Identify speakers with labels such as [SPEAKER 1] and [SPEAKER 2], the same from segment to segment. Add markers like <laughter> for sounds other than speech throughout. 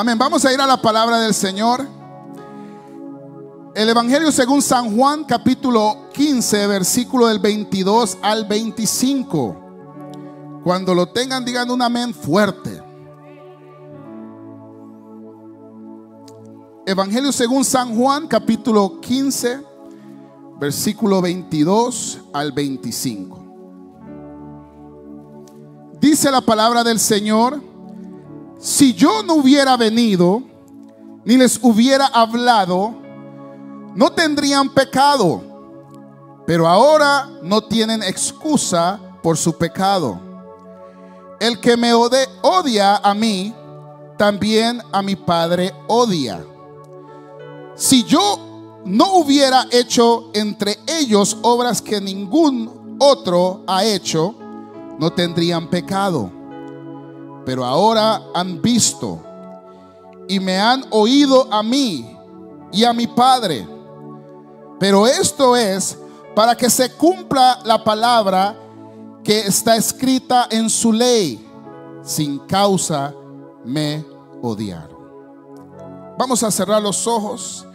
[SPEAKER 1] Amén. Vamos a ir a la palabra del Señor. El Evangelio según San Juan, capítulo 15, versículo del 22 al 25. Cuando lo tengan, digan un amén fuerte. Evangelio según San Juan, capítulo 15, versículo 22 al 25. Dice la palabra del Señor, si yo no hubiera venido, ni les hubiera hablado, no tendrían pecado, pero ahora no tienen excusa por su pecado. El que me odia a mí, también a mi Padre odia. Si yo no hubiera hecho entre ellos obras que ningún otro ha hecho, no tendrían pecado. Pero ahora han visto y me han oído a mí y a mi Padre. Pero esto es para que se cumpla la palabra que está escrita en su ley. Sin causa me odiaron. Vamos a cerrar los ojos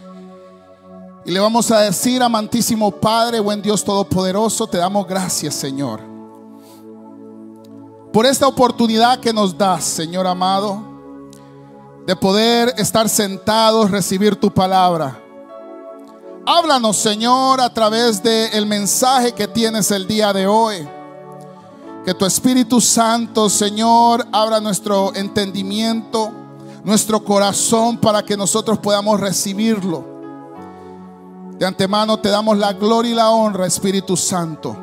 [SPEAKER 1] y le vamos a decir, amantísimo Padre, buen Dios Todopoderoso, te damos gracias, Señor, por esta oportunidad que nos das, Señor amado, de poder estar sentados, recibir tu palabra. Háblanos, Señor, a través del mensaje que tienes el día de hoy. Que tu Espíritu Santo, Señor, abra nuestro entendimiento, nuestro corazón para que nosotros podamos recibirlo. De antemano te damos la gloria y la honra, Espíritu Santo.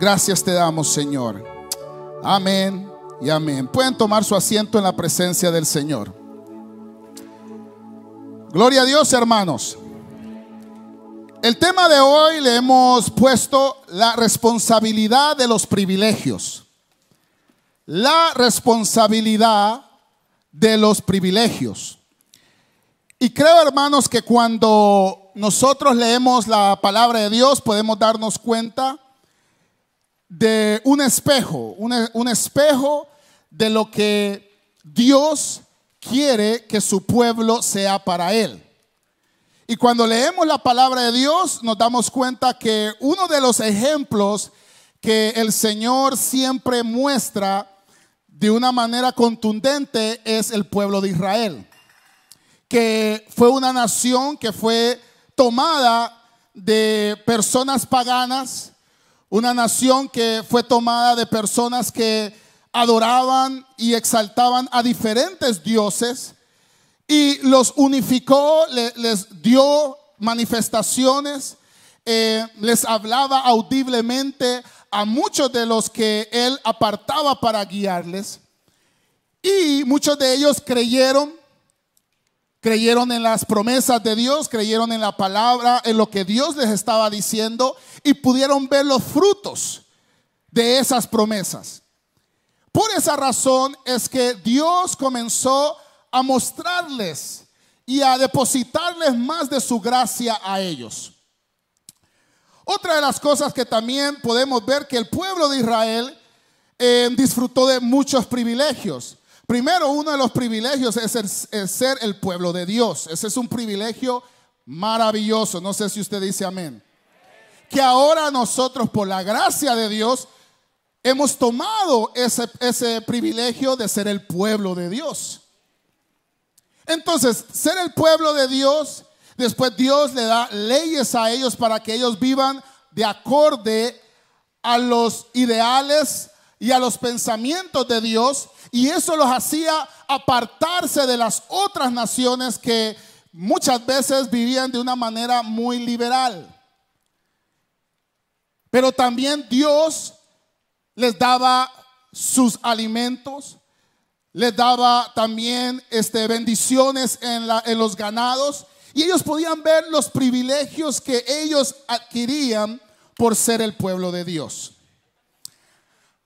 [SPEAKER 1] Gracias te damos, Señor. Amén y amén. Pueden tomar su asiento en la presencia del Señor. Gloria a Dios, hermanos. El tema de hoy le hemos puesto la responsabilidad de los privilegios. La responsabilidad de los privilegios. Y creo, hermanos, que cuando nosotros leemos la palabra de Dios, podemos darnos cuenta de un espejo, un, espejo de lo que Dios quiere que su pueblo sea para Él. Y cuando leemos la palabra de Dios, nos damos cuenta que uno de los ejemplos que el Señor siempre muestra de una manera contundente es el pueblo de Israel, que fue una nación que fue tomada de personas paganas, una nación que fue tomada de personas que adoraban y exaltaban a diferentes dioses y los unificó, les dio manifestaciones, eh, les hablaba audiblemente a muchos de los que él apartaba para guiarles. Y muchos de ellos creyeron Creyeron en las promesas de Dios, creyeron en la palabra, en lo que Dios les estaba diciendo y pudieron ver los frutos de esas promesas. Por esa razón es que Dios comenzó a mostrarles y a depositarles más de su gracia a ellos. Otra de las cosas que también podemos ver que el pueblo de Israel eh, disfrutó de muchos privilegios. Primero, uno de los privilegios es, ser el pueblo de Dios. Ese es un privilegio maravilloso. No sé si usted dice amén. Que ahora nosotros, por la gracia de Dios, hemos tomado ese, ese privilegio de ser el pueblo de Dios. Entonces, ser el pueblo de Dios, después Dios le da leyes a ellos para que ellos vivan de acorde a los ideales y a los pensamientos de Dios y eso los hacía apartarse de las otras naciones que muchas veces vivían de una manera muy liberal. Pero también Dios les daba sus alimentos, les daba también este, bendiciones en, en los ganados y ellos podían ver los privilegios que ellos adquirían por ser el pueblo de Dios.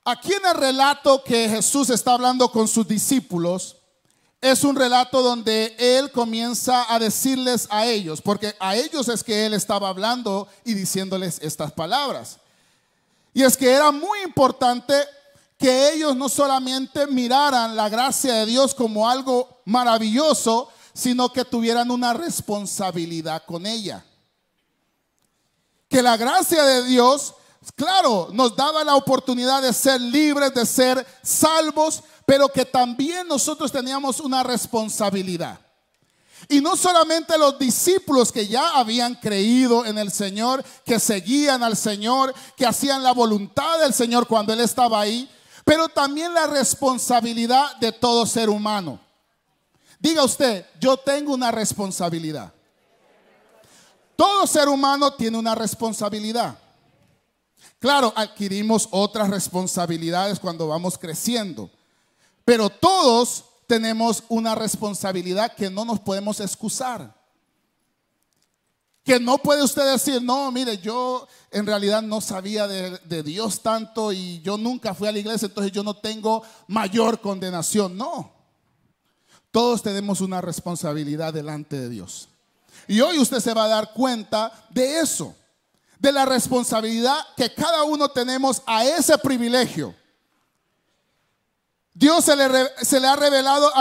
[SPEAKER 1] Aquí en el relato que Jesús está hablando con sus discípulos, es un relato donde Él comienza a decirles a ellos, porque a ellos es que Él estaba hablando y diciéndoles estas palabras. Y es que era muy importante que ellos no solamente miraran la gracia de Dios como algo maravilloso, sino que tuvieran una responsabilidad con ella. Que la gracia de Dios, claro, nos daba la oportunidad de ser libres, de ser salvos, pero que también nosotros teníamos una responsabilidad. Y no solamente los discípulos que ya habían creído en el Señor, que seguían al Señor, que hacían la voluntad del Señor cuando Él estaba ahí, pero también la responsabilidad de todo ser humano. Diga usted, yo tengo una responsabilidad. Todo ser humano tiene una responsabilidad. Claro, adquirimos otras responsabilidades cuando vamos creciendo, pero todos tenemos una responsabilidad que no nos podemos excusar. Que no puede usted decir, no, mire, yo en realidad no sabía de, Dios tanto y yo nunca fui a la iglesia, entonces yo no tengo mayor condenación. No. Todos tenemos una responsabilidad delante de Dios. Y hoy usted se va a dar cuenta de eso, de la responsabilidad que cada uno tenemos a ese privilegio Dios se le, ha revelado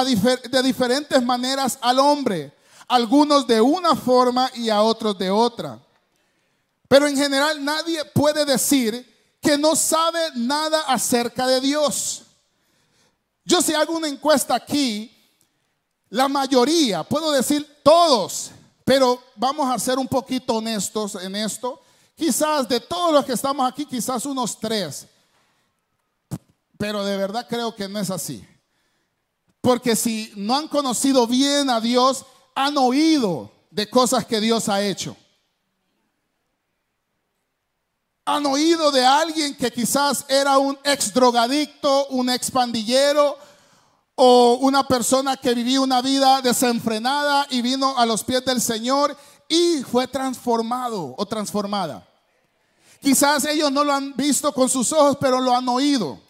[SPEAKER 1] de diferentes maneras al hombre, algunos de una forma y a otros de otra. Pero en general nadie puede decir que no sabe nada acerca de Dios. Yo si hago una encuesta aquí, la mayoría, puedo decir todos, pero vamos a ser un poquito honestos en esto. Quizás de todos los que estamos aquí, quizás unos tres pero de verdad creo que no es así. Porque si no han conocido bien a Dios, han oído de cosas que Dios ha hecho. Han oído de alguien que quizás era un ex drogadicto, un ex pandillero o una persona que vivía una vida desenfrenada y vino a los pies del Señor y fue transformado o transformada. Quizás ellos no lo han visto con sus ojos, pero lo han oído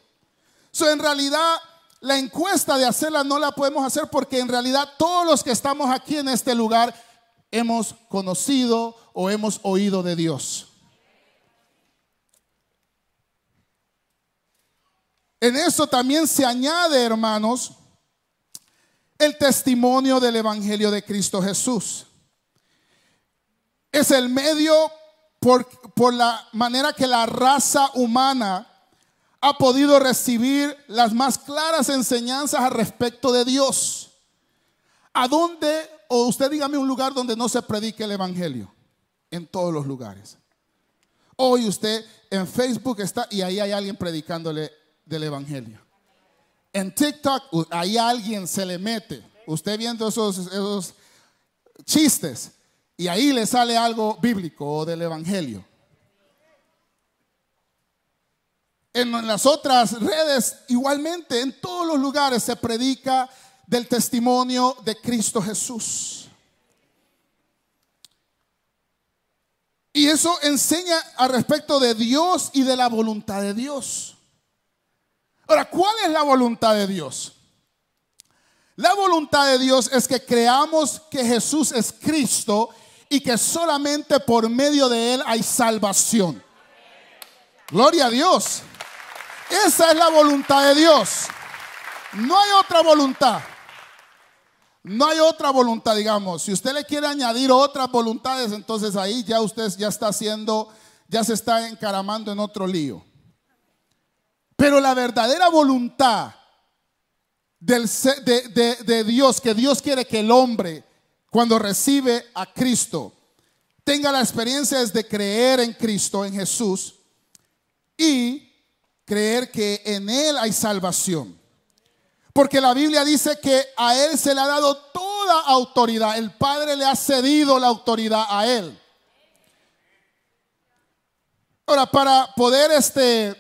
[SPEAKER 1] en realidad, la encuesta de hacerla no la podemos hacer porque en realidad todos los que estamos aquí en este lugar hemos conocido o hemos oído de Dios. En eso también se añade, hermanos, el testimonio del Evangelio de Cristo Jesús. Es el medio por, por la manera que la raza humana ha podido recibir las más claras enseñanzas al respecto de Dios. ¿A dónde, o usted dígame un lugar donde no se predique el Evangelio? En todos los lugares. Hoy usted en Facebook está y ahí hay alguien predicándole del Evangelio. En TikTok, ahí alguien se le mete. Usted viendo esos, esos chistes y ahí le sale algo bíblico o del Evangelio. en las otras redes, igualmente, en todos los lugares se predica del testimonio de Cristo Jesús. Y eso enseña al respecto de Dios y de la voluntad de Dios. Ahora, ¿cuál es la voluntad de Dios? La voluntad de Dios es que creamos que Jesús es Cristo y que solamente por medio de Él hay salvación. Gloria a Dios. Esa es la voluntad de Dios. No hay otra voluntad. No hay otra voluntad, digamos. Si usted le quiere añadir otras voluntades, entonces ahí ya usted ya está haciendo, ya se está encaramando en otro lío. Pero la verdadera voluntad del, de, de Dios, que Dios quiere que el hombre, cuando recibe a Cristo, tenga la experiencia de creer en Cristo, en Jesús, y creer que en Él hay salvación. Porque la Biblia dice que a Él se le ha dado toda autoridad. El Padre le ha cedido la autoridad a Él. Ahora, para poder este,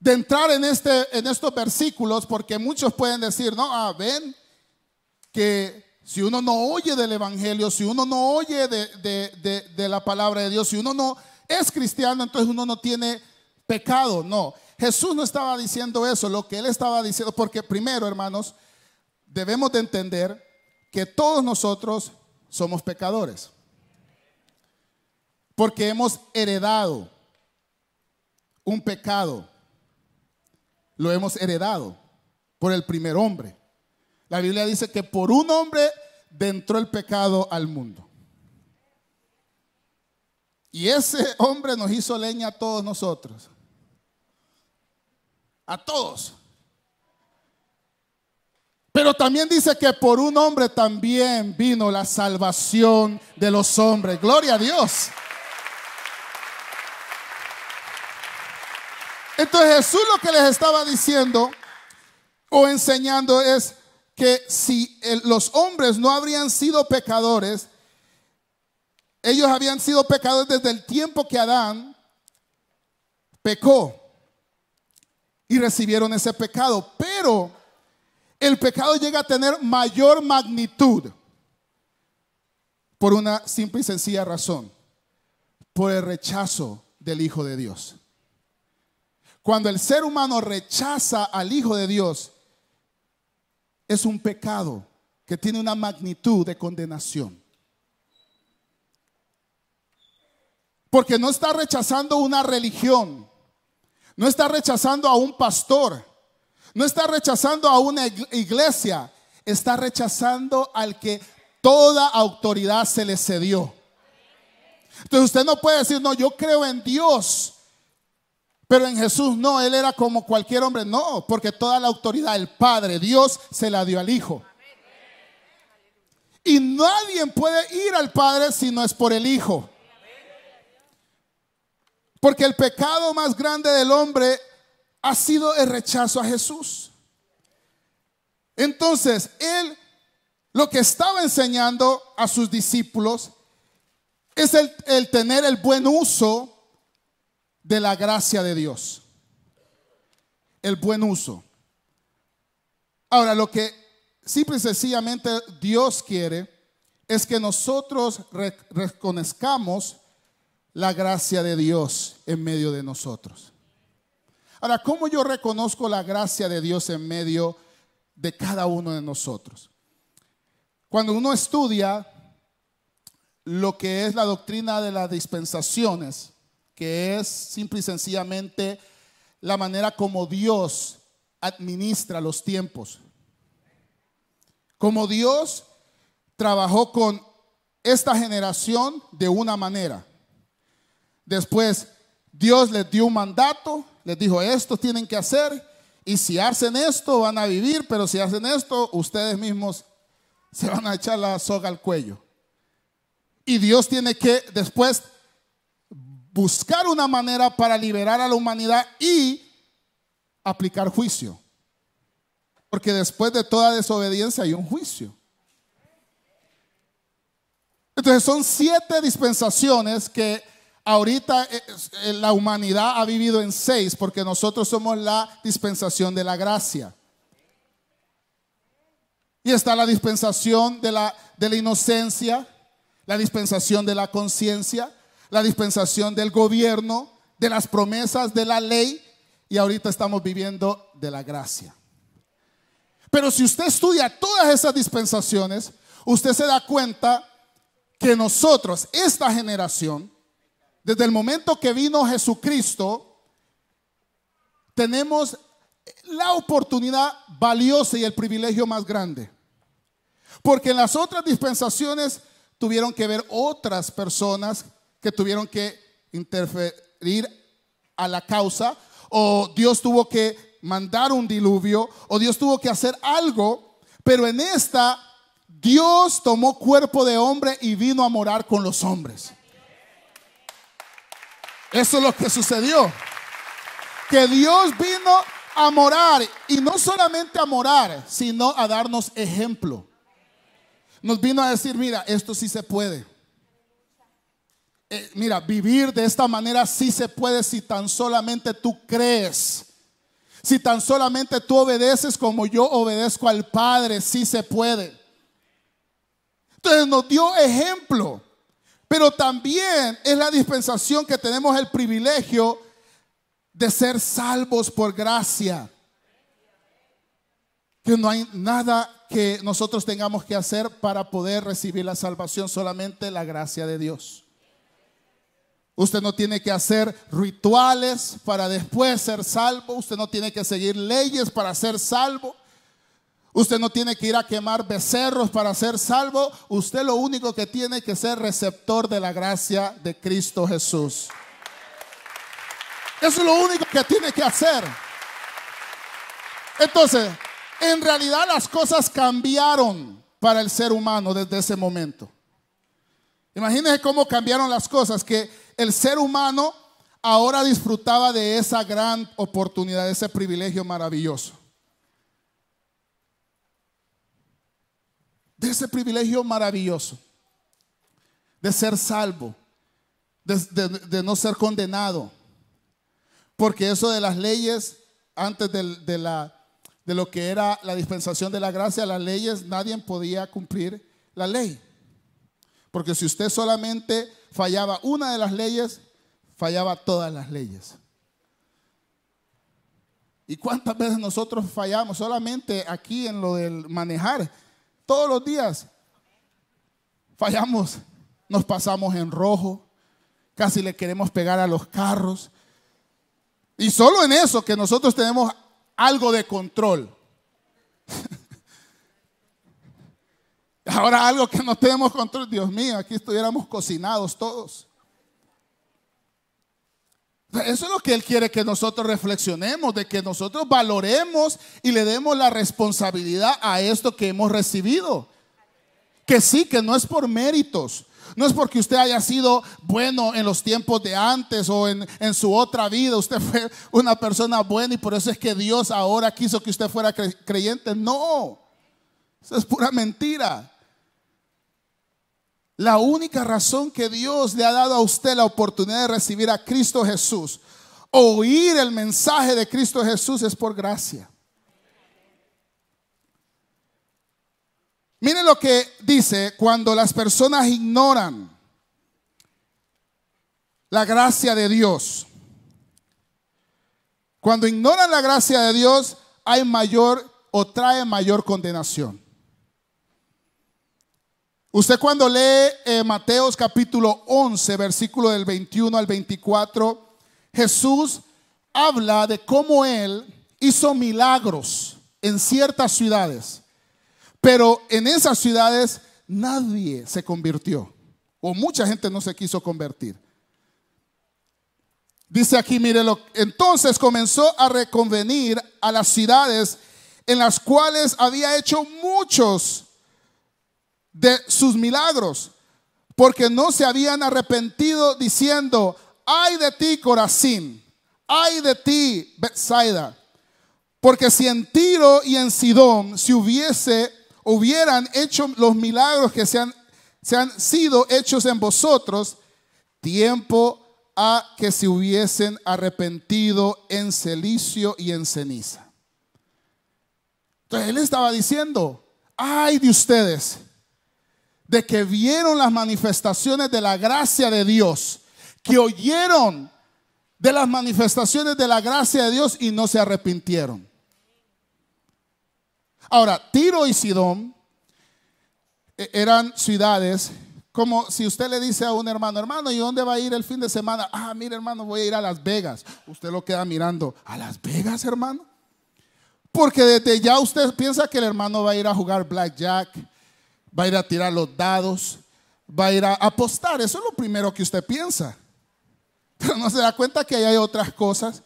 [SPEAKER 1] de entrar en, este, en estos versículos, porque muchos pueden decir, no, ah, ven, que si uno no oye del Evangelio, si uno no oye de, la palabra de Dios, si uno no es cristiano, entonces uno no tiene pecado, no. Jesús no estaba diciendo eso, lo que él estaba diciendo, porque primero, hermanos, debemos de entender que todos nosotros somos pecadores. Porque hemos heredado un pecado. lo hemos heredado por el primer hombre. La Biblia dice que por un hombre entró el pecado al mundo. Y ese hombre nos hizo leña a todos nosotros. A todos. Pero también dice que por un hombre también vino la salvación de los hombres. Gloria a Dios. Entonces Jesús lo que les estaba diciendo o enseñando es que si los hombres no habrían sido pecadores, ellos habían sido pecadores desde el tiempo que Adán pecó y recibieron ese pecado. Pero el pecado llega a tener mayor magnitud por una simple y sencilla razón, por el rechazo del Hijo de Dios. Cuando el ser humano rechaza al Hijo de Dios, es un pecado que tiene una magnitud de condenación. Porque no está rechazando una religión, no está rechazando a un pastor, no está rechazando a una iglesia, está rechazando al que toda autoridad se le cedió. Entonces usted no puede decir, no, yo creo en Dios, pero en Jesús no, Él era como cualquier hombre. No, porque toda la autoridad, el Padre, Dios, se la dio al Hijo. Y nadie puede ir al Padre si no es por el Hijo. Porque el pecado más grande del hombre ha sido el rechazo a Jesús. Entonces, Él lo que estaba enseñando a sus discípulos es el, el tener el buen uso de la gracia de Dios. El buen uso. Ahora, lo que simple y sencillamente Dios quiere es que nosotros reconozcamos la gracia de Dios en medio de nosotros. Ahora, ¿cómo yo reconozco la gracia de Dios en medio de cada uno de nosotros? Cuando uno estudia lo que es la doctrina de las dispensaciones, que es simple y sencillamente la manera como Dios administra los tiempos. Como Dios trabajó con esta generación de una manera. Después Dios les dio un mandato, les dijo, esto tienen que hacer, y si hacen esto van a vivir, pero si hacen esto, ustedes mismos se van a echar la soga al cuello. Y Dios tiene que después buscar una manera para liberar a la humanidad y aplicar juicio. Porque después de toda desobediencia hay un juicio. Entonces son siete dispensaciones que ahorita eh, eh, la humanidad ha vivido en seis porque nosotros somos la dispensación de la gracia. Y está la dispensación de la, de la inocencia, la dispensación de la conciencia, la dispensación del gobierno, de las promesas de la ley y ahorita estamos viviendo de la gracia. Pero si usted estudia todas esas dispensaciones, usted se da cuenta que nosotros, esta generación, desde el momento que vino Jesucristo, tenemos la oportunidad valiosa y el privilegio más grande. Porque en las otras dispensaciones tuvieron que ver otras personas que tuvieron que interferir a la causa, o Dios tuvo que mandar un diluvio, o Dios tuvo que hacer algo, pero en esta Dios tomó cuerpo de hombre y vino a morar con los hombres. Eso es lo que sucedió. Que Dios vino a morar y no solamente a morar, sino a darnos ejemplo. Nos vino a decir, mira, esto sí se puede. Eh, mira, vivir de esta manera sí se puede si tan solamente tú crees. Si tan solamente tú obedeces como yo obedezco al Padre, sí se puede. Entonces nos dio ejemplo, pero también es la dispensación que tenemos el privilegio de ser salvos por gracia. Que no hay nada que nosotros tengamos que hacer para poder recibir la salvación, solamente la gracia de Dios. Usted no tiene que hacer rituales para después ser salvo. Usted no tiene que seguir leyes para ser salvo. Usted no tiene que ir a quemar becerros para ser salvo. Usted lo único que tiene que ser receptor de la gracia de Cristo Jesús. Eso es lo único que tiene que hacer. Entonces, en realidad las cosas cambiaron para el ser humano desde ese momento. Imagínense cómo cambiaron las cosas, que el ser humano ahora disfrutaba de esa gran oportunidad, de ese privilegio maravilloso. De ese privilegio maravilloso, de ser salvo, de, no ser condenado. Porque eso de las leyes, antes de, la, de lo que era la dispensación de la gracia, las leyes, nadie podía cumplir la ley. Porque si usted solamente fallaba una de las leyes, fallaba todas las leyes. ¿Y cuántas veces nosotros fallamos solamente aquí en lo del manejar? Todos los días fallamos, nos pasamos en rojo, casi le queremos pegar a los carros. Y solo en eso que nosotros tenemos algo de control. <laughs> Ahora algo que no tenemos control, Dios mío, aquí estuviéramos cocinados todos. Eso es lo que Él quiere que nosotros reflexionemos, de que nosotros valoremos y le demos la responsabilidad a esto que hemos recibido. Que sí, que no es por méritos, no es porque usted haya sido bueno en los tiempos de antes o en, en, su otra vida. Usted fue una persona buena y por eso es que Dios ahora quiso que usted fuera creyente. No, eso es pura mentira. La única razón que Dios le ha dado a usted la oportunidad de recibir a Cristo Jesús, oír el mensaje de Cristo Jesús es por gracia. Miren lo que dice cuando las personas ignoran la gracia de Dios. Cuando ignoran la gracia de Dios, hay mayor o trae mayor condenación. Usted cuando lee eh, Mateos capítulo 11, versículo del 21 al 24, Jesús habla de cómo Él hizo milagros en ciertas ciudades, pero en esas ciudades nadie se convirtió, o mucha gente no se quiso convertir. Dice aquí, mírelo, entonces comenzó a reconvenir a las ciudades en las cuales había hecho muchos de sus milagros, porque no se habían arrepentido diciendo, ay de ti Corazín, ay de ti Bethsaida, porque si en Tiro y en Sidón se hubiese, hubieran hecho los milagros que se han, se han sido hechos en vosotros, tiempo a que se hubiesen arrepentido en celicio y en ceniza. Entonces él estaba diciendo, ay de ustedes, de que vieron las manifestaciones de la gracia de Dios, que oyeron de las manifestaciones de la gracia de Dios y no se arrepintieron. Ahora, Tiro y Sidón eh, eran ciudades como si usted le dice a un hermano, hermano, ¿y dónde va a ir el fin de semana? Ah, mire hermano, voy a ir a Las Vegas. Usted lo queda mirando, ¿a Las Vegas, hermano? Porque desde ya usted piensa que el hermano va a ir a jugar blackjack, va a ir a tirar los dados, va a ir a apostar. Eso es lo primero que usted piensa. <laughs> Pero no se da cuenta que hay otras cosas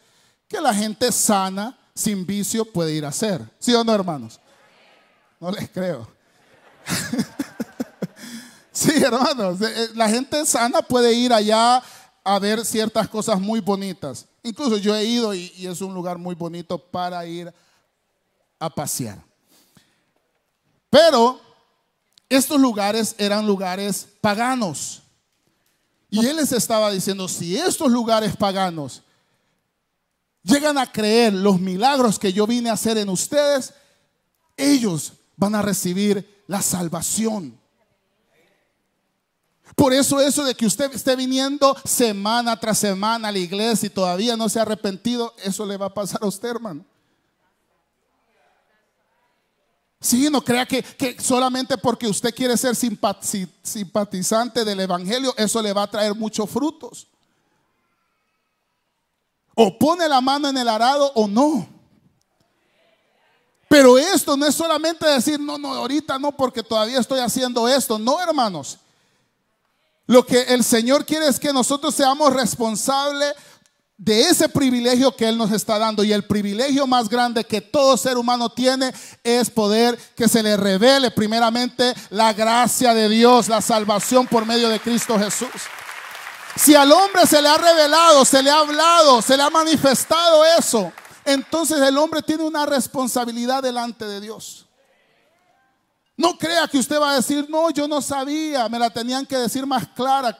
[SPEAKER 1] que la gente sana, sin vicio, puede ir a hacer. ¿Sí o no, hermanos? No les creo. <laughs> sí, hermanos. Eh, eh, la gente sana puede ir allá a ver ciertas cosas muy bonitas. Incluso yo he ido y, y es un lugar muy bonito para ir a pasear. Pero estos lugares eran lugares paganos. Y él les estaba diciendo, si estos lugares paganos llegan a creer los milagros que yo vine a hacer en ustedes, ellos van a recibir la salvación. Por eso eso de que usted esté viniendo semana tras semana a la iglesia y todavía no se ha arrepentido, eso le va a pasar a usted, hermano. Sí, no crea que, solamente porque usted quiere ser simpatizante del Evangelio, eso le va a traer muchos frutos. O pone la mano en el arado o no. Pero esto no es solamente decir, no, no, ahorita no, porque todavía estoy haciendo esto. No, hermanos. Lo que el Señor quiere es que nosotros seamos responsables de ese privilegio que Él nos está dando. Y el privilegio más grande que todo ser humano tiene es poder que se le revele primeramente la gracia de Dios, la salvación por medio de Cristo Jesús. Si al hombre se le ha revelado, se le ha hablado, se le ha manifestado eso, entonces el hombre tiene una responsabilidad delante de Dios. No crea que usted va a decir, no, yo no sabía, me la tenían que decir más clara.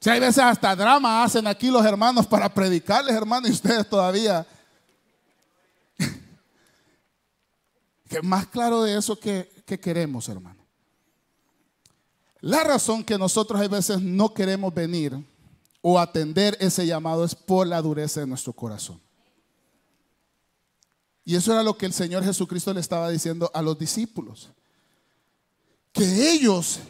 [SPEAKER 1] Si hay veces hasta drama hacen aquí los hermanos para predicarles, hermanos, y ustedes todavía. <laughs> que más claro de eso que, que queremos, hermano. La razón que nosotros a veces no queremos venir o atender ese llamado es por la dureza de nuestro corazón. Y eso era lo que el Señor Jesucristo le estaba diciendo a los discípulos. Que ellos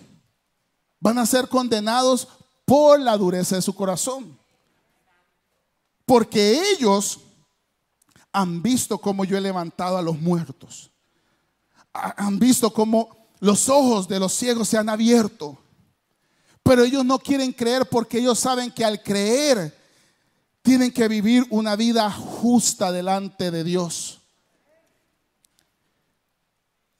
[SPEAKER 1] van a ser condenados por la dureza de su corazón. Porque ellos han visto cómo yo he levantado a los muertos. Han visto cómo los ojos de los ciegos se han abierto. Pero ellos no quieren creer porque ellos saben que al creer tienen que vivir una vida justa delante de Dios.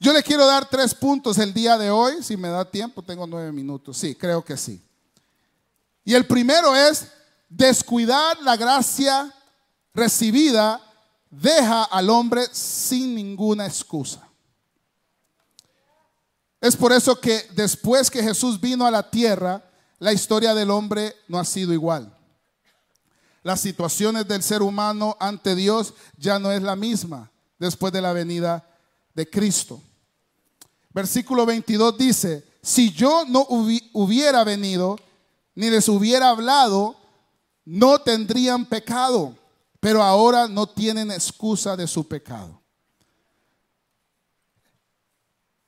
[SPEAKER 1] Yo le quiero dar tres puntos el día de hoy, si me da tiempo, tengo nueve minutos, sí, creo que sí. Y el primero es descuidar la gracia recibida deja al hombre sin ninguna excusa. Es por eso que después que Jesús vino a la tierra, la historia del hombre no ha sido igual. Las situaciones del ser humano ante Dios ya no es la misma después de la venida de Cristo. Versículo 22 dice, si yo no hubiera venido, ni les hubiera hablado, no tendrían pecado, pero ahora no tienen excusa de su pecado.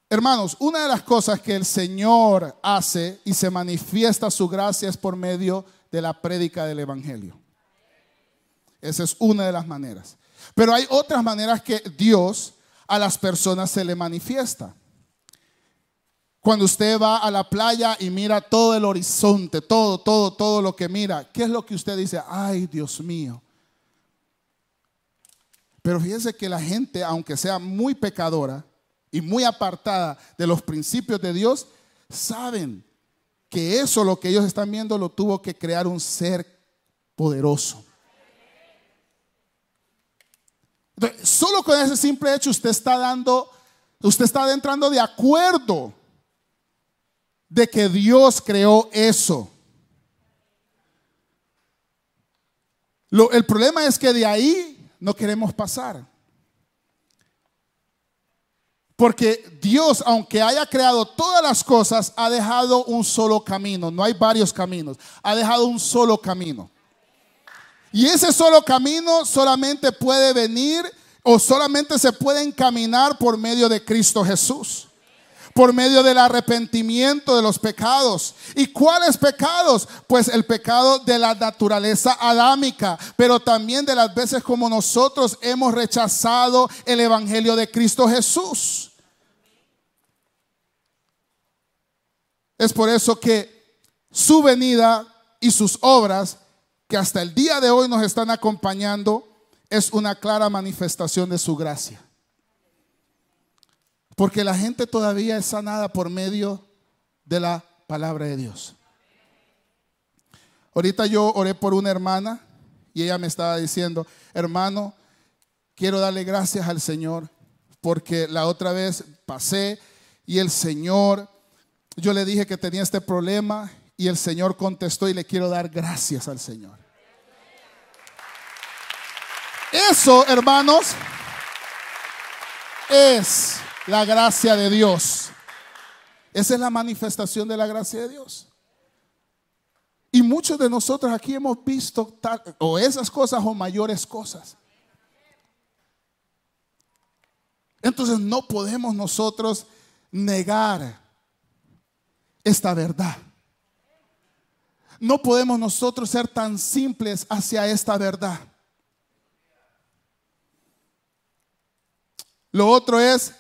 [SPEAKER 1] Hermanos, una de las cosas que el Señor hace y se manifiesta su gracia es por medio de la prédica del Evangelio. Esa es una de las maneras. Pero hay otras maneras que Dios a las personas se le manifiesta. Cuando usted va a la playa y mira todo el horizonte, todo, todo, todo lo que mira, ¿qué es lo que usted dice? Ay, Dios mío. Pero fíjese que la gente, aunque sea muy pecadora y muy apartada de los principios de Dios, saben que eso lo que ellos están viendo lo tuvo que crear un ser poderoso. solo con ese simple hecho usted está dando, usted está entrando de acuerdo de que Dios creó eso. el problema es que de ahí no queremos pasar. Porque Dios, aunque haya creado todas las cosas, ha dejado un solo camino. No hay varios caminos. Ha dejado un solo camino. Y ese solo camino solamente puede venir o solamente se puede encaminar por medio de Cristo Jesús por medio del arrepentimiento de los pecados. ¿Y cuáles pecados? Pues el pecado de la naturaleza adámica, pero también de las veces como nosotros hemos rechazado el Evangelio de Cristo Jesús. Es por eso que su venida y sus obras, que hasta el día de hoy nos están acompañando, es una clara manifestación de su gracia. Porque la gente todavía es sanada por medio de la palabra de Dios. Ahorita yo oré por una hermana y ella me estaba diciendo, hermano, quiero darle gracias al Señor porque la otra vez pasé y el Señor, yo le dije que tenía este problema y el Señor contestó y le quiero dar gracias al Señor. Eso, hermanos, es la gracia de Dios. Esa es la manifestación de la gracia de Dios. Y muchos de nosotros aquí hemos visto o esas cosas o mayores cosas. Entonces no podemos nosotros negar esta verdad. no podemos nosotros ser tan simples hacia esta verdad. Lo otro es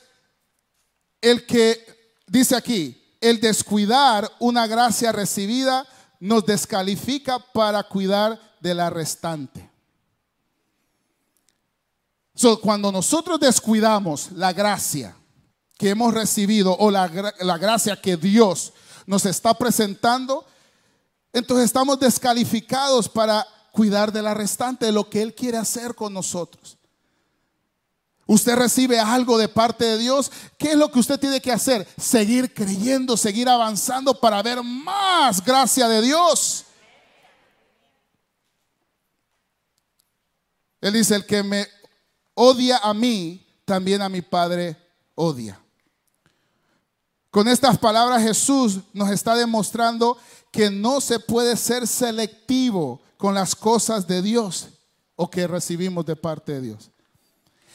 [SPEAKER 1] el que dice aquí, el descuidar una gracia recibida nos descalifica para cuidar de la restante. cuando nosotros descuidamos la gracia que hemos recibido o la, la gracia que Dios nos está presentando, entonces estamos descalificados para cuidar de la restante, de lo que Él quiere hacer con nosotros. Usted recibe algo de parte de Dios. ¿Qué es lo que usted tiene que hacer? Seguir creyendo, seguir avanzando para ver más gracia de Dios. Él dice, el que me odia a mí, también a mi Padre odia. Con estas palabras Jesús nos está demostrando que no se puede ser selectivo con las cosas de Dios o que recibimos de parte de Dios.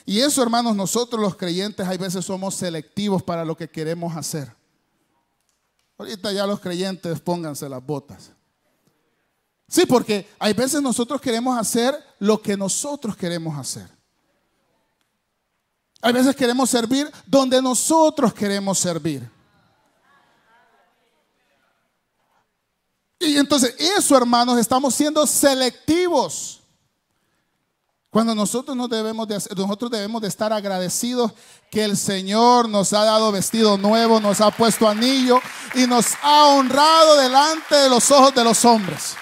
[SPEAKER 1] Y eso, hermanos, nosotros los creyentes hay veces somos selectivos para lo que queremos hacer. Ahorita ya los creyentes pónganse las botas. Sí, porque hay veces nosotros queremos hacer lo que nosotros queremos hacer. Hay veces queremos servir donde nosotros queremos servir. Y entonces eso, hermanos, estamos siendo selectivos. Cuando nosotros, nos debemos de, nosotros debemos de estar agradecidos que el Señor nos ha dado vestido nuevo, nos ha puesto anillo y nos ha honrado delante de los ojos de los hombres.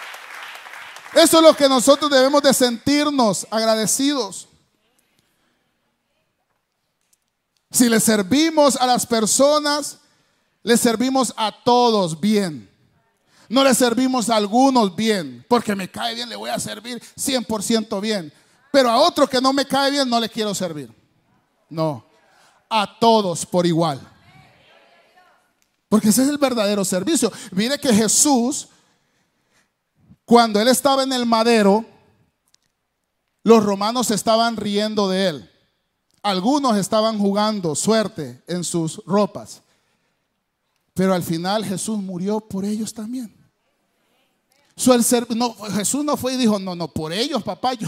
[SPEAKER 1] Eso es lo que nosotros debemos de sentirnos agradecidos. Si le servimos a las personas, le servimos a todos bien. No le servimos a algunos bien, porque me cae bien, le voy a servir 100% bien. Pero a otro que no me cae bien no le quiero servir. No, a todos por igual. Porque ese es el verdadero servicio. Mire que Jesús, cuando él estaba en el madero, los romanos estaban riendo de él. Algunos estaban jugando suerte en sus ropas. Pero al final Jesús murió por ellos también. Jesús no fue y dijo, no, no, por ellos, papá, yo,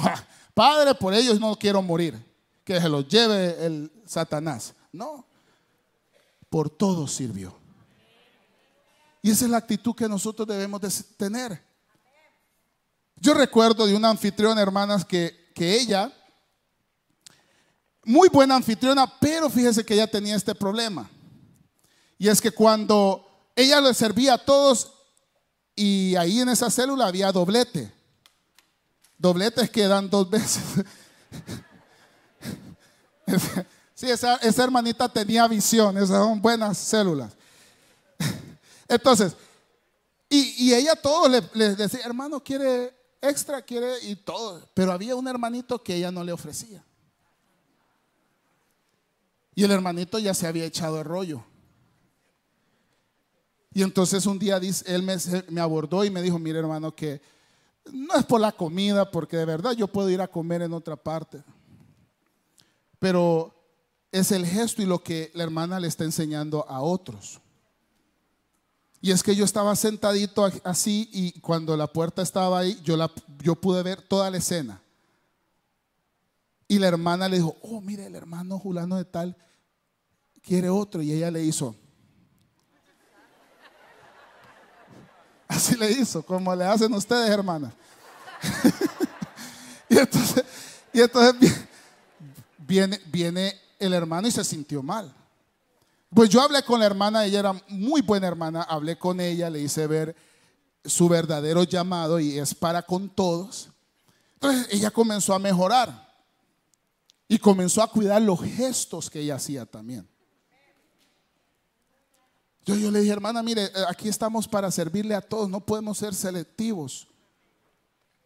[SPEAKER 1] Padre, por ellos no quiero morir. Que se los lleve el Satanás. No, por todos sirvió. Y esa es la actitud que nosotros debemos de tener. Yo recuerdo de una anfitriona, hermanas, que, que ella, muy buena anfitriona, pero fíjese que ella tenía este problema. Y es que cuando ella le servía a todos, y ahí en esa célula había doblete. Dobletes que dan dos veces. <laughs> Sí, esa, hermanita tenía visión, esas son buenas células. Entonces, y, ella todo le, le, decía, hermano, quiere extra, quiere y todo. Pero había un hermanito que ella no le ofrecía. Y el hermanito ya se había echado el rollo. Y entonces un día él me, me abordó y me dijo, mire hermano, que no es por la comida, porque de verdad yo puedo ir a comer en otra parte. Pero es el gesto y lo que la hermana le está enseñando a otros. Y es que yo estaba sentadito así y cuando la puerta estaba ahí, yo, la, yo pude ver toda la escena. Y la hermana le dijo, oh, mire, el hermano Julano de tal quiere otro. Y ella le hizo. Así le hizo, como le hacen ustedes, hermanas. <laughs> y entonces, y entonces viene, viene el hermano y se sintió mal. Pues yo hablé con la hermana, ella era muy buena hermana, hablé con ella, le hice ver su verdadero llamado y es para con todos. Entonces ella comenzó a mejorar y comenzó a cuidar los gestos que ella hacía también. Yo, le dije, hermana, mire, eh, aquí estamos para servirle a todos, no podemos ser selectivos.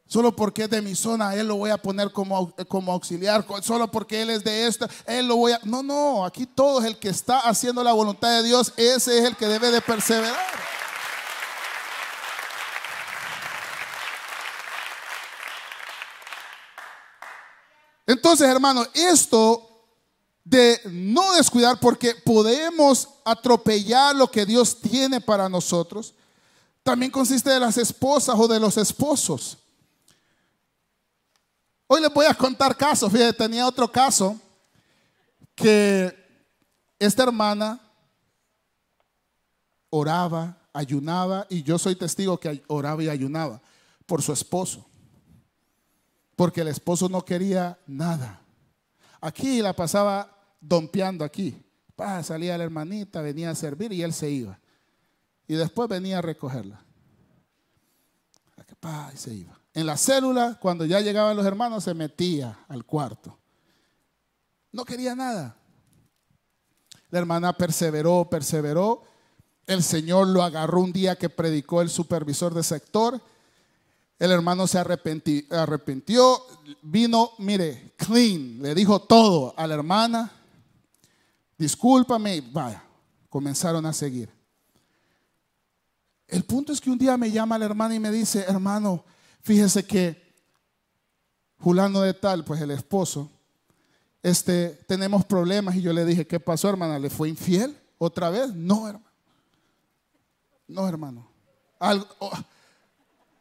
[SPEAKER 1] Solo porque es de mi zona, él lo voy a poner como, como auxiliar. Solo porque él es de esta, él lo voy a... No, no, aquí todo el que está haciendo la voluntad de Dios, ese es el que debe de perseverar. Entonces, hermano, esto de no descuidar porque podemos atropellar lo que Dios tiene para nosotros, También consiste de las esposas o de los esposos. Hoy les voy a contar casos. Fíjate, tenía otro caso que esta hermana oraba, ayunaba, y yo soy testigo que oraba y ayunaba por su esposo, porque el esposo no quería nada. Aquí la pasaba dompeando aquí. salía la hermanita, venía a servir y él se iba. Y después venía a recogerla. y se iba. En la célula, cuando ya llegaban los hermanos, se metía al cuarto. No quería nada. La hermana perseveró, perseveró. El Señor lo agarró un día que predicó el supervisor de sector. El hermano se arrepintió, vino, mire, clean, le dijo todo a la hermana. Discúlpame, vaya, comenzaron a seguir. El punto es que un día me llama la hermana y me dice, hermano, fíjese que Julano de tal, pues el esposo, este, tenemos problemas. Y yo le dije, ¿qué pasó, hermana? ¿Le fue infiel otra vez? No, hermano. No, hermano. Algo, oh,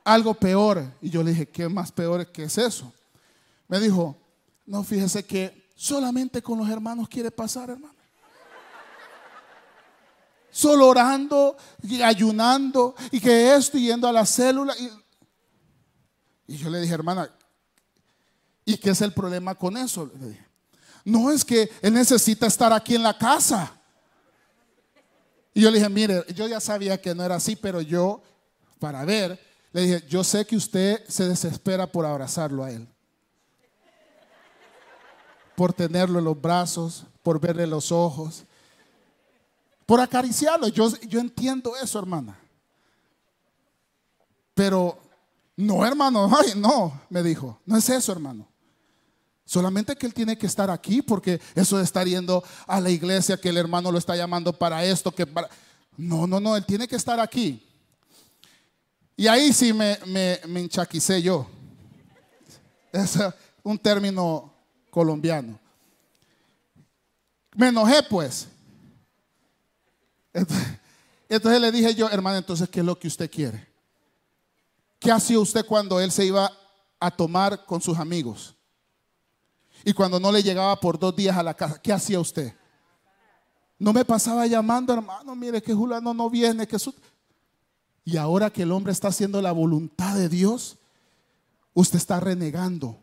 [SPEAKER 1] algo peor. Y yo le dije, ¿qué más peor que es eso? Me dijo, no, fíjese que solamente con los hermanos quiere pasar, hermano. Solo orando y ayunando y que esto yendo a la célula. Y, y yo le dije, hermana, ¿y qué es el problema con eso? No es que él necesita estar aquí en la casa. Y yo le dije, mire, yo ya sabía que no era así, pero yo, para ver, le dije, yo sé que usted se desespera por abrazarlo a él. Por tenerlo en los brazos, por verle los ojos, por acariciarlo. Yo, yo entiendo eso, hermana. Pero, no, hermano, <laughs> ay, no, me dijo, no es eso, hermano. Solamente que él tiene que estar aquí porque eso de estar yendo a la iglesia, que el hermano lo está llamando para esto, que para... No, no, no, él tiene que estar aquí. Y ahí sí me, me, enchaquicé yo. Es un término colombiano. Me enojé pues. Entonces, le dije yo, hermano, entonces, ¿qué es lo que usted quiere? ¿Qué hacía usted cuando él se iba a tomar con sus amigos? Y cuando no le llegaba por dos días a la casa, ¿qué hacía usted? No me pasaba llamando, hermano, mire que Julano no viene, que Y ahora que el hombre está haciendo la voluntad de Dios, usted está renegando.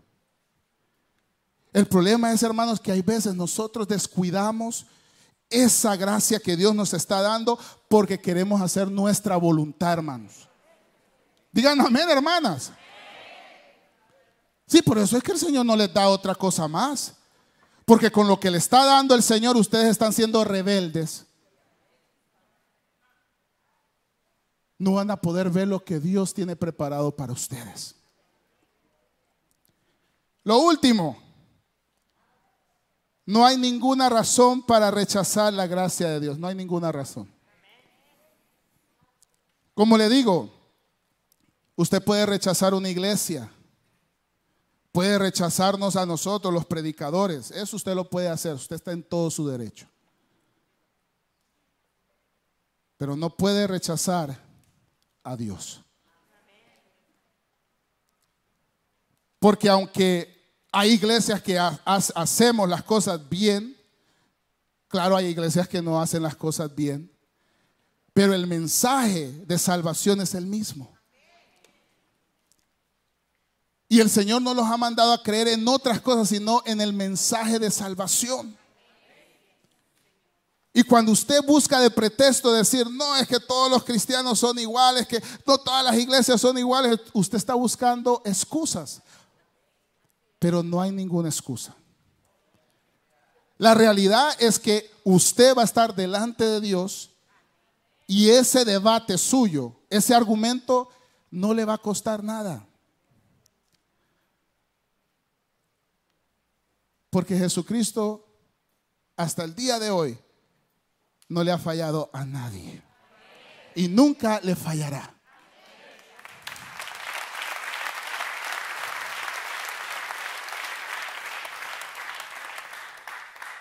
[SPEAKER 1] El problema es, hermanos, que hay veces nosotros descuidamos esa gracia que Dios nos está dando porque queremos hacer nuestra voluntad, hermanos. Digan amén, hermanas. Sí, por eso es que el Señor no les da otra cosa más. Porque con lo que le está dando el Señor, ustedes están siendo rebeldes. No van a poder ver lo que Dios tiene preparado para ustedes. Lo último, no hay ninguna razón para rechazar la gracia de Dios. No hay ninguna razón. Como le digo, usted puede rechazar una iglesia Puede rechazarnos a nosotros, los predicadores. Eso usted lo puede hacer. Usted está en todo su derecho. Pero no puede rechazar a Dios. Porque aunque hay iglesias que hacemos las cosas bien, claro, hay iglesias que no hacen las cosas bien, pero el mensaje de salvación es el mismo. Y el Señor no los ha mandado a creer en otras cosas, sino en el mensaje de salvación. Y cuando usted busca de pretexto decir, no, es que todos los cristianos son iguales, que no todas las iglesias son iguales, usted está buscando excusas. Pero no hay ninguna excusa. La realidad es que usted va a estar delante de Dios y ese debate suyo, ese argumento, no le va a costar nada. Porque Jesucristo hasta el día de hoy no le ha fallado a nadie. Y nunca le fallará.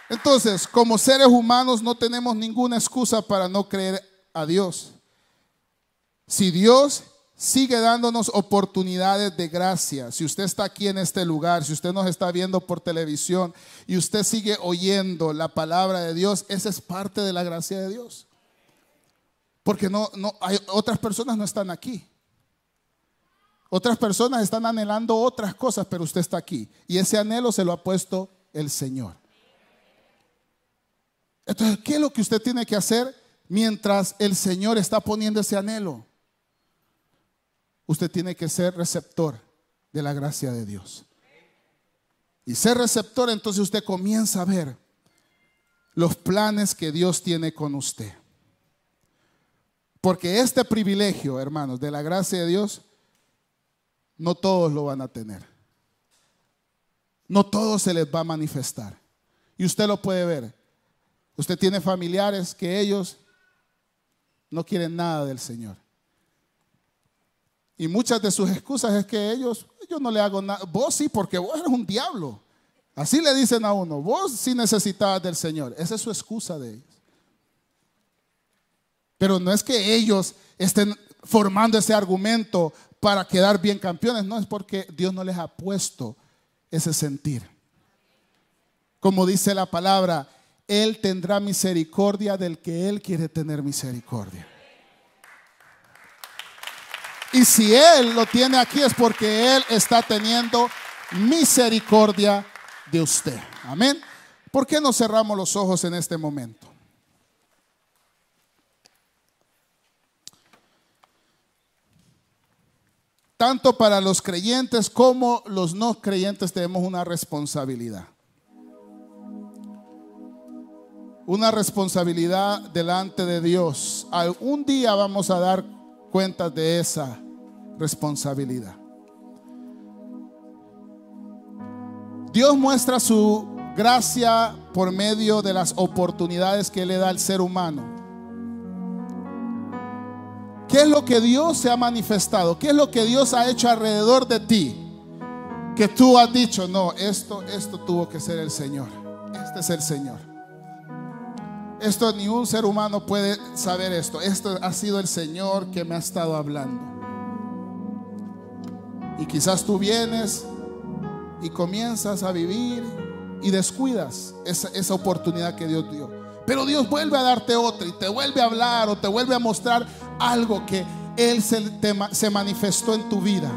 [SPEAKER 1] Entonces, como seres humanos no tenemos ninguna excusa para no creer a Dios. Si Dios sigue dándonos oportunidades de gracia. Si usted está aquí en este lugar, si usted nos está viendo por televisión y usted sigue oyendo la palabra de Dios, esa es parte de la gracia de Dios. Porque no, no, hay, otras personas no están aquí. Otras personas están anhelando otras cosas, pero usted está aquí. Y ese anhelo se lo ha puesto el Señor. Entonces, ¿qué es lo que usted tiene que hacer mientras el Señor está poniendo ese anhelo? Usted tiene que ser receptor de la gracia de Dios. Y ser receptor, entonces usted comienza a ver los planes que Dios tiene con usted. Porque este privilegio, hermanos, de la gracia de Dios, no todos lo van a tener. No todos se les va a manifestar. Y usted lo puede ver. Usted tiene familiares que ellos no quieren nada del Señor. Y muchas de sus excusas es que ellos, yo no le hago nada. Vos sí, porque vos eres un diablo. Así le dicen a uno, vos sí necesitabas del Señor. Esa es su excusa de ellos. Pero no es que ellos estén formando ese argumento para quedar bien campeones, no es porque Dios no les ha puesto ese sentir. Como dice la palabra, Él tendrá misericordia del que Él quiere tener misericordia. Y si Él lo tiene aquí es porque Él está teniendo misericordia de usted. Amén. ¿Por qué no cerramos los ojos en este momento? Tanto para los creyentes como los no creyentes tenemos una responsabilidad. Una responsabilidad delante de Dios. Algún día vamos a dar cuenta de esa responsabilidad. Dios muestra su gracia por medio de las oportunidades que le da al ser humano. ¿Qué es lo que Dios se ha manifestado? ¿Qué es lo que Dios ha hecho alrededor de ti? Que tú has dicho, no, esto, esto tuvo que ser el Señor. Este es el Señor. Esto ni un ser humano puede saber esto. Esto ha sido el Señor que me ha estado hablando. Y quizás tú vienes y comienzas a vivir y descuidas esa, oportunidad que Dios dio. Pero Dios vuelve a darte otra y te vuelve a hablar o te vuelve a mostrar algo que Él se, manifestó en tu vida.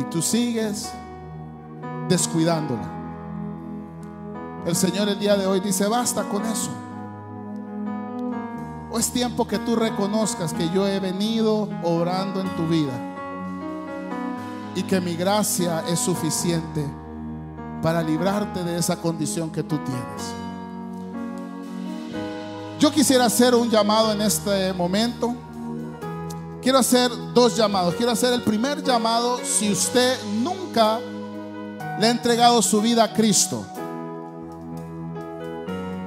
[SPEAKER 1] Y tú sigues descuidándola. El Señor el día de hoy dice, basta con eso. O es tiempo que tú reconozcas que yo he venido orando en tu vida y que mi gracia es suficiente para librarte de esa condición que tú tienes. Yo quisiera hacer un llamado en este momento. Quiero hacer dos llamados. Quiero hacer el primer llamado si usted nunca le ha entregado su vida a Cristo.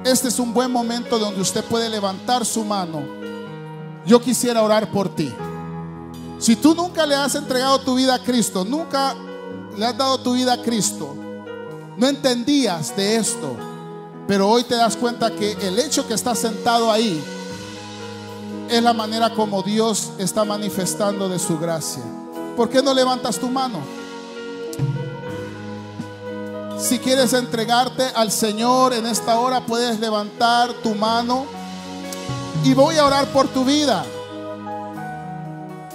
[SPEAKER 1] Este es un buen momento donde usted puede levantar su mano. Yo quisiera orar por ti. Si tú nunca le has entregado tu vida a Cristo, nunca le has dado tu vida a Cristo, no entendías de esto, pero hoy te das cuenta que el hecho que estás sentado ahí es la manera como Dios está manifestando de su gracia. ¿Por qué no levantas tu mano? Si quieres entregarte al Señor en esta hora, puedes levantar tu mano y voy a orar por tu vida.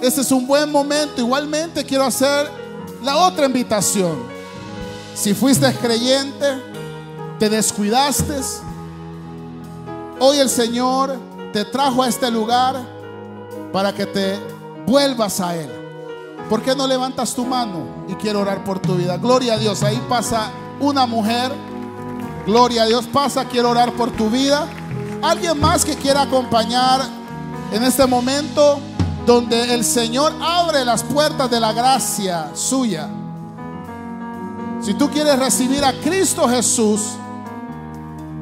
[SPEAKER 1] Este es un buen momento. Igualmente quiero hacer la otra invitación. Si fuiste creyente, te descuidaste, hoy el Señor te trajo a este lugar para que te vuelvas a Él. ¿Por qué no levantas tu mano y quiero orar por tu vida? Gloria a Dios. Ahí pasa una mujer. Gloria a Dios. Pasa, quiero orar por tu vida. Alguien más que quiera acompañar en este momento donde el Señor abre las puertas de la gracia suya. Si tú quieres recibir a Cristo Jesús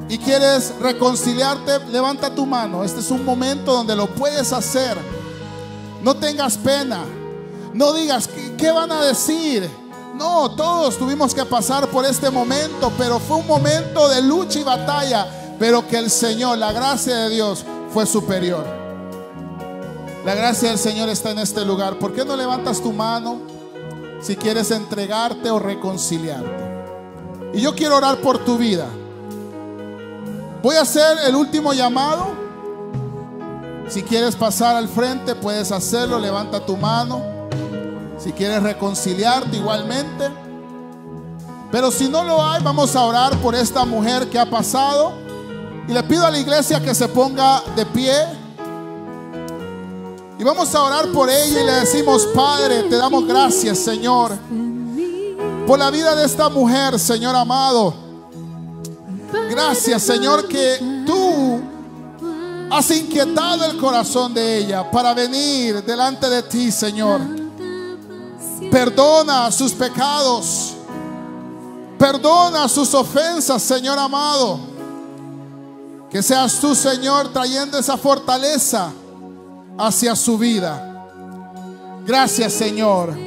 [SPEAKER 1] y quieres reconciliarte, levanta tu mano. Este es un momento donde lo puedes hacer. No tengas pena. No digas, ¿qué, van a decir? No, todos tuvimos que pasar por este momento, pero fue un momento de lucha y batalla, pero que el Señor, la gracia de Dios, fue superior. La gracia del Señor está en este lugar. ¿Por qué no levantas tu mano si quieres entregarte o reconciliarte? Y yo quiero orar por tu vida. Voy a hacer el último llamado. Si quieres pasar al frente, puedes hacerlo. Levanta tu mano. Si quieres reconciliarte igualmente. Pero si no lo hay, vamos a orar por esta mujer que ha pasado. Y le pido a la iglesia que se ponga de pie. Y vamos a orar por ella y le decimos, Padre, te damos gracias, Señor, por la vida de esta mujer, Señor amado. Gracias, Señor, que tú has inquietado el corazón de ella para venir delante de ti, Señor. Perdona sus pecados. Perdona sus ofensas, Señor amado. Que seas tú, Señor, trayendo esa fortaleza hacia su vida. Gracias, Señor.